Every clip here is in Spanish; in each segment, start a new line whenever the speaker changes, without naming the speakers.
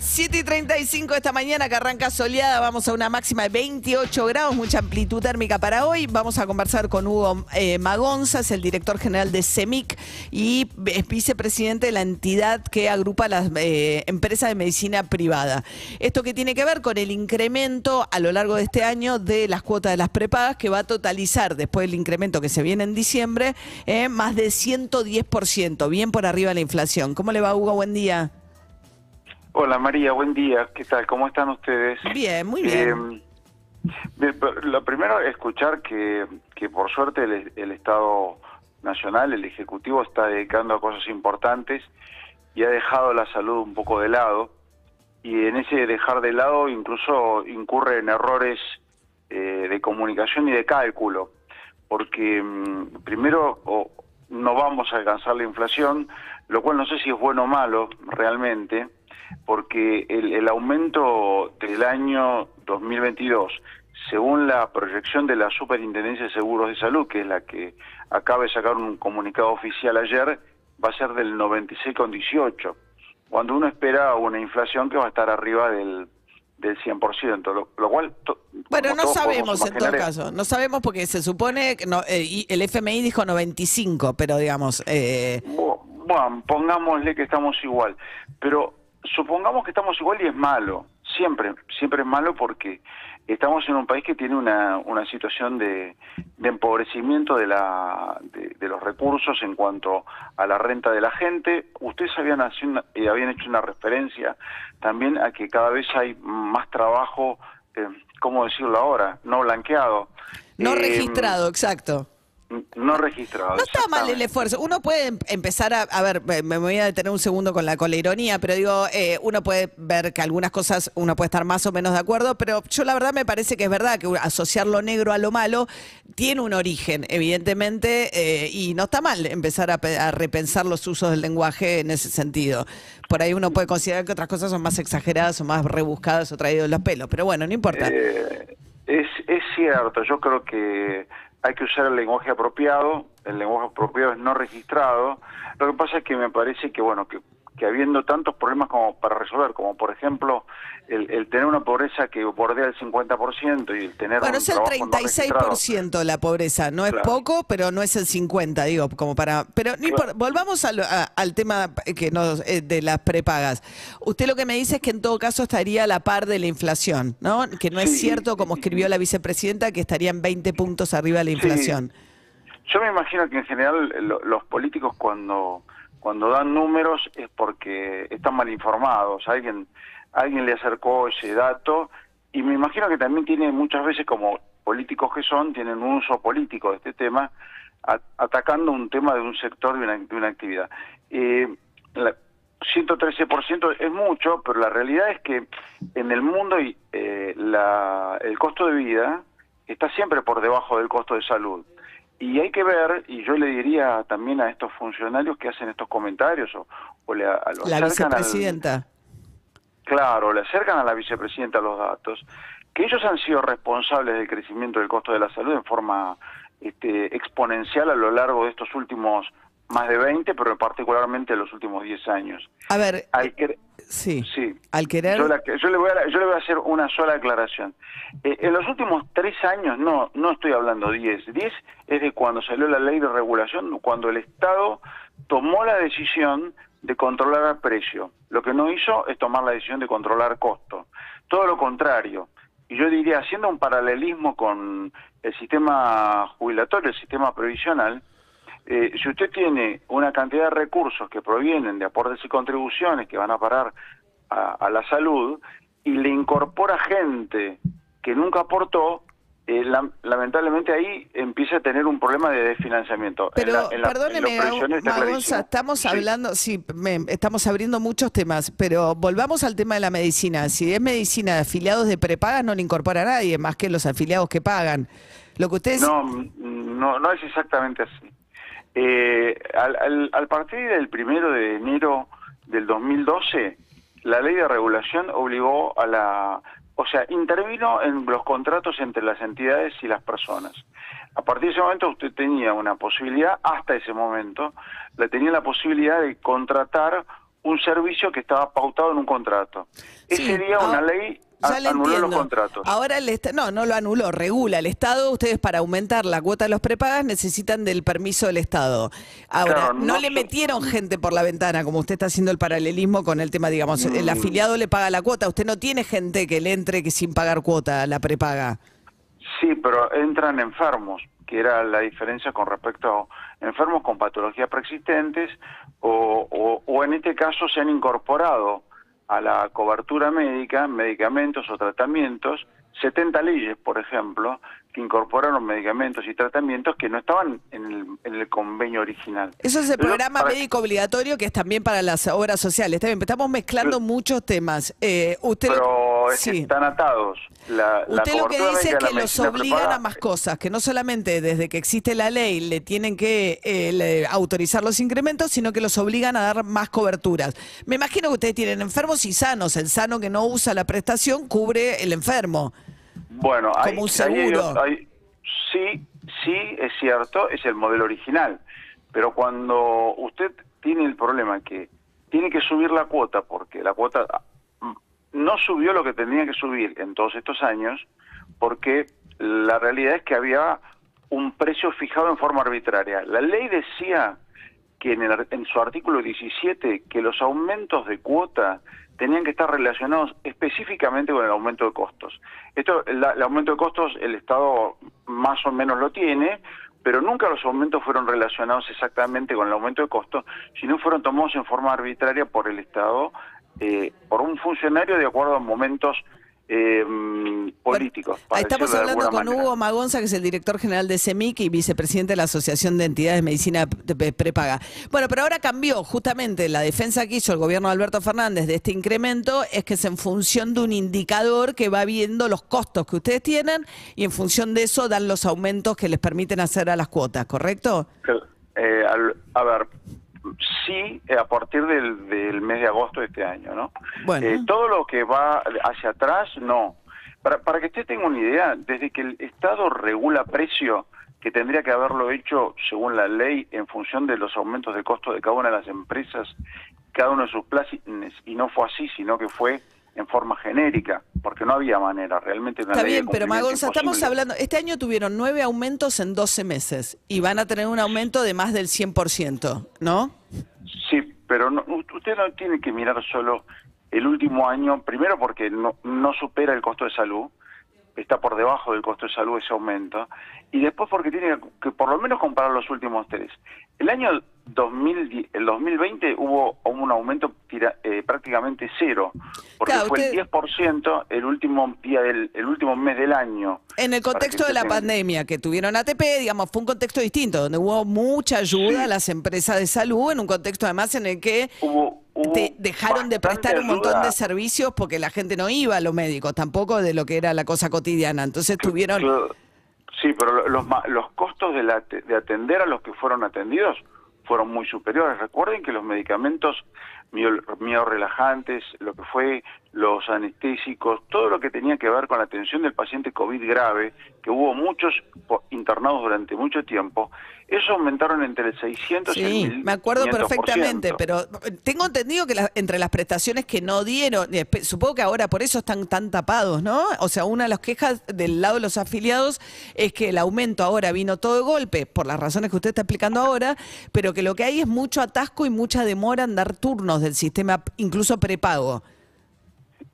7 y 35 esta mañana que arranca soleada, vamos a una máxima de 28 grados, mucha amplitud térmica para hoy. Vamos a conversar con Hugo eh, Magonza, es el director general de CEMIC y es vicepresidente de la entidad que agrupa las eh, empresas de medicina privada. Esto que tiene que ver con el incremento a lo largo de este año de las cuotas de las prepagas que va a totalizar después del incremento que se viene en diciembre, eh, más de 110%, bien por arriba de la inflación. ¿Cómo le va Hugo? Buen día.
Hola María, buen día. ¿Qué tal? ¿Cómo están ustedes?
Bien, muy bien.
Eh, lo primero, escuchar que, que por suerte el, el, Estado Nacional, el Ejecutivo, está dedicando a cosas importantes y ha dejado la salud un poco de lado. Y en ese dejar de lado incluso incurre en errores eh, de comunicación y de cálculo. Porque mm, primero no vamos a alcanzar la inflación, lo cual no sé si es bueno o malo realmente porque el, el aumento del año 2022, según la proyección de la Superintendencia de Seguros de Salud, que es la que acaba de sacar un comunicado oficial ayer, va a ser del 96,18, cuando uno espera una inflación que va a estar arriba del del 100%, lo, lo cual...
Bueno, no sabemos en todo caso, no sabemos porque se supone que no, eh, el FMI dijo 95, pero digamos... Eh...
Bueno, pongámosle que estamos igual, pero supongamos que estamos igual y es malo, siempre, siempre es malo porque estamos en un país que tiene una, una situación de, de empobrecimiento de, la, de, los recursos en cuanto a la renta de la gente. Ustedes habían, eh, habían hecho una referencia también a que cada vez hay más trabajo, eh, ¿cómo decirlo ahora? No blanqueado.
No eh, registrado, exacto.
No registrado.
No está mal el esfuerzo. Uno puede em, empezar a, a ver, me voy a detener un segundo con la, con la ironía, pero digo, eh, uno puede ver que algunas cosas uno puede estar más o menos de acuerdo, pero yo la verdad me parece que es verdad que asociar lo negro a lo malo tiene un origen, evidentemente, eh, y no está mal empezar a, repensar los usos del lenguaje en ese sentido. Por ahí uno puede considerar que otras cosas son más exageradas o más rebuscadas o traídas de los pelos, pero bueno, no importa.
Eh, es, es cierto, yo creo que hay que usar el lenguaje apropiado, el lenguaje apropiado es no registrado. Lo que pasa es que me parece que, bueno, que, que habiendo tantos problemas como para resolver, como por ejemplo el, tener una pobreza que bordea el 50% y el tener...
Bueno, es el 36% la pobreza, no es poco, pero no es el 50, digo, como para... Pero volvamos al, al tema que nos, eh, de las prepagas. Usted lo que me dice es que en todo caso estaría a la par de la inflación, ¿no? Que no es cierto, como escribió la vicepresidenta, que estarían 20 puntos arriba de la inflación.
Yo me imagino que en general los políticos cuando cuando dan números es porque están mal informados. Alguien alguien le acercó ese dato y me imagino que también tiene muchas veces como políticos que son, tienen un uso político de este tema, atacando un tema de un sector de una, de una actividad. Eh, la, 113% es mucho, pero la realidad es que en el mundo eh, la, el costo de vida está siempre por debajo del costo de salud. Y hay que ver, y yo le diría también a estos funcionarios que hacen estos comentarios o, o le, a,
la vicepresidenta.
Claro, le acercan a la vicepresidenta los datos, que ellos han sido responsables del crecimiento del costo de la salud en forma este, exponencial a lo largo de estos últimos más de 20, pero particularmente en los últimos 10 años.
A ver, al sí, sí, al querer...
Yo, le voy a, yo le voy a hacer una sola aclaración. Eh, en los últimos tres años, no, no estoy hablando 10, 10 es de cuando salió la ley de regulación, cuando el Estado tomó la decisión de controlar el precio. Lo que no hizo es tomar la decisión de controlar costo. Todo lo contrario. Y yo diría, haciendo un paralelismo con el sistema jubilatorio, el sistema previsional, eh, si usted tiene una cantidad de recursos que provienen de aportes y contribuciones que van a parar a la salud y le incorpora gente que nunca aportó, eh, lamentablemente ahí empieza a tener un problema de desfinanciamiento.
Pero perdóneme, estamos hablando, sí, estamos abriendo muchos temas, pero volvamos al tema de la medicina. Si es medicina de afiliados de prepagas, no le incorpora a nadie, más que los afiliados que pagan. Lo que ustedes...
No, no, no es exactamente así. Eh, al, al partir del primero de enero del 2012, la ley de regulación obligó a la o sea, intervino en los contratos entre las entidades y las personas. A partir de ese momento usted tenía una posibilidad, hasta ese momento, le tenía la posibilidad de contratar un servicio que estaba pautado en un contrato. Ese
Sí,
día una
ahora-
ley
ya
a-
le
anuló los contratos.
Ahora el Estado, no, no lo anuló, regula. El Estado, ustedes para aumentar la cuota de los prepagas necesitan del permiso del Estado. Ahora,
Claro,
no,
no
le metieron gente por la ventana, como usted está haciendo el paralelismo con el tema, digamos,
Mm.
el afiliado le paga la cuota. Usted no tiene gente que le entre que sin pagar cuota la prepaga.
Sí, pero entran enfermos, que era la diferencia con respecto a enfermos con patologías preexistentes o, o- o en este caso se han incorporado a la cobertura médica medicamentos o tratamientos, 70 leyes, por ejemplo, incorporaron medicamentos y tratamientos que no estaban en el, en el convenio original.
Eso es el
Pero
programa
para-
médico obligatorio que es también para las obras sociales. Está bien, estamos mezclando muchos temas. Eh, usted,
Pero es que
sí.
están atados. La, la
Usted lo que dice es que los obligan a más cosas, que no solamente desde que existe la ley le tienen que eh, le- autorizar los incrementos, sino que los obligan a dar más coberturas. Me imagino que ustedes tienen enfermos y sanos. El sano que no usa la prestación cubre el enfermo.
Bueno, hay,
Como un seguro.
hay- sí, sí, es cierto, es el modelo original. Pero cuando usted tiene el problema que tiene que subir la cuota, porque la cuota mm, no subió lo que tenía que subir en todos estos años, porque la realidad es que había un precio fijado en forma arbitraria. La ley decía que en, el- en su artículo 17 que los aumentos de cuota tenían que estar relacionados específicamente con el aumento de costos. Esto, la- el aumento de costos, el Estado más o menos lo tiene, pero nunca los aumentos fueron relacionados exactamente con el aumento de costos, sino fueron tomados en forma arbitraria por el Estado, eh, por un funcionario de acuerdo a momentos eh, políticos.
estamos hablando con
manera.
Hugo Magonza, que es el director general de CEMIC y vicepresidente de la Asociación de Entidades de Medicina Prepaga. Bueno, pero ahora cambió justamente la defensa que hizo el gobierno de Alberto Fernández de este incremento, es que es en función de un indicador que va viendo los costos que ustedes tienen y en función de eso dan los aumentos que les permiten hacer a las cuotas, ¿correcto?
Eh, al- a ver, sí, eh, a partir del, del mes de agosto de este año, ¿no?
Bueno.
Eh, todo lo que va hacia atrás, no. Para, para que usted tenga una idea, desde que el Estado regula precio, que tendría que haberlo hecho según la ley en función de los aumentos de costo de cada una de las empresas, cada uno de sus planes, y no fue así, sino que fue en forma genérica, porque no había manera, realmente una
Está
ley de
bien, pero Magonza, estamos hablando, este año tuvieron nueve aumentos en 12 meses y van a tener un aumento de más del 100%, ¿no?
Sí, pero no- usted no tiene que mirar solo el último año, primero porque no, no supera el costo de salud, está por debajo del costo de salud ese aumento, y después porque tiene que, que por lo menos comparar los últimos tres. El año 2010, el 2020 hubo un aumento tira- eh, prácticamente cero, porque
Claro,
fue
usted-
el 10% el último día del el último mes del año.
En el contexto de la
tenga-
pandemia que tuvieron ATP, digamos, fue un contexto distinto, donde hubo mucha ayuda
Sí.
a las empresas de salud, en un contexto además en el que
Hubo, hubo
te dejaron de prestar un montón
ayuda.
de servicios porque la gente no iba a los médicos, tampoco de lo que era la cosa cotidiana. Entonces tuvieron...
Sí, pero lo- los, los costos de, la, de atender a los que fueron atendidos fueron muy superiores. Recuerden que los medicamentos mio- miorrelajantes, lo que fue los anestésicos, todo lo que tenía que ver con la atención del paciente COVID grave, que hubo muchos internados durante mucho tiempo, eso aumentaron entre el 600 y el
Sí,
1500%.
me acuerdo perfectamente, pero tengo entendido que la- entre las prestaciones que no dieron, supongo que ahora por eso están tan tapados, ¿no? O sea, una de las quejas del lado de los afiliados es que el aumento ahora vino todo de golpe, por las razones que usted está explicando ahora, pero que lo que hay es mucho atasco y mucha demora en dar turnos del sistema, incluso prepago.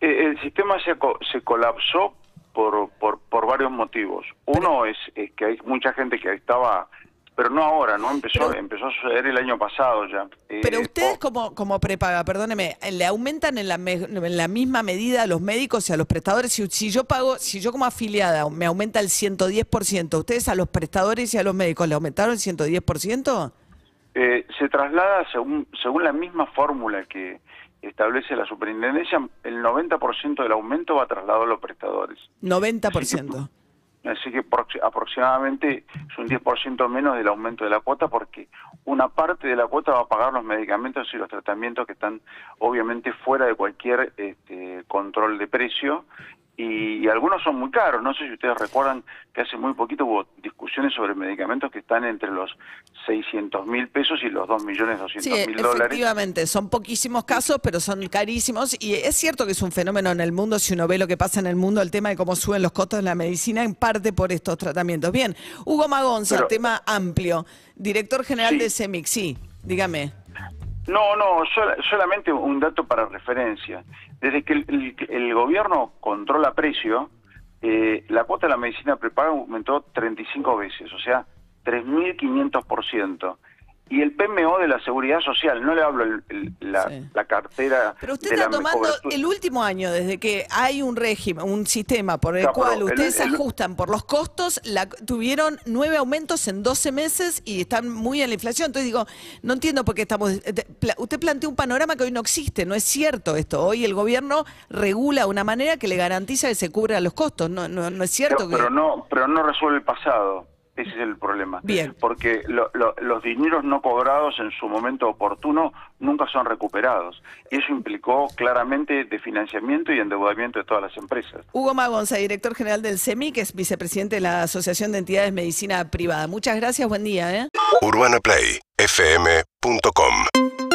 Eh, El sistema se, se colapsó por, por, por varios motivos. Uno es, es que hay mucha gente que estaba, pero no ahora, no empezó,
Pero-
empezó a suceder el año pasado ya. Eh,
Pero ustedes como, como prepaga, perdóneme, ¿le aumentan en la, me- en la misma medida a los médicos y a los prestadores? Si, si yo pago, si yo como afiliada me aumenta el 110%, ¿ustedes a los prestadores y a los médicos le aumentaron el 110%?
eh, se traslada según, según la misma fórmula que establece la superintendencia, el 90% del aumento va trasladado a los prestadores.
90%.
Así que proxi- aproximadamente es un 10% menos del aumento de la cuota porque una parte de la cuota va a pagar los medicamentos y los tratamientos que están obviamente fuera de cualquier este, control de precio y, y algunos son muy caros. No sé si ustedes recuerdan que hace muy poquito hubo discusiones sobre medicamentos que están entre los 600 mil pesos y los 2 millones 200
Sí,
mil dólares.
efectivamente, son poquísimos casos, pero son carísimos. Y es cierto que es un fenómeno en el mundo, si uno ve lo que pasa en el mundo, el tema de cómo suben los costos de la medicina, en parte por estos tratamientos. Bien, Hugo Magonza,
Pero-
tema amplio, director general
Sí.
de CEMIC, sí, dígame.
No, no, sola- solamente un dato para referencia. Desde que el, el- gobierno controla precio, eh, la cuota de la medicina prepaga aumentó 35 veces, o sea, 3.500%. Y el PMO de la Seguridad Social, no le hablo el- el- la,
Sí.
la cartera
Pero usted
de
está
la
tomando
cobertura.
el último año, desde que hay un régimen, un sistema por el
Claro,
cual ustedes
el-
ajustan por los costos, la, tuvieron nueve aumentos en 12 meses y están muy en la inflación. Entonces digo, no entiendo por qué estamos... eh, Usted plantea un panorama que hoy no existe, no es cierto esto. Hoy el gobierno regula de una manera que le garantiza que se cubran los costos. No, no, no es cierto
Pero,
que...
pero no, pero no resuelve el pasado. Ese es el problema.
Bien.
Porque lo- lo- los dineros no cobrados en su momento oportuno nunca son recuperados. Y eso implicó claramente de financiamiento y endeudamiento de todas las empresas.
Hugo Magonza, director general del CEMI, que es vicepresidente de la Asociación de Entidades de Medicina Privada. Muchas gracias, buen día. ¿eh?
UrbanaPlayFM.com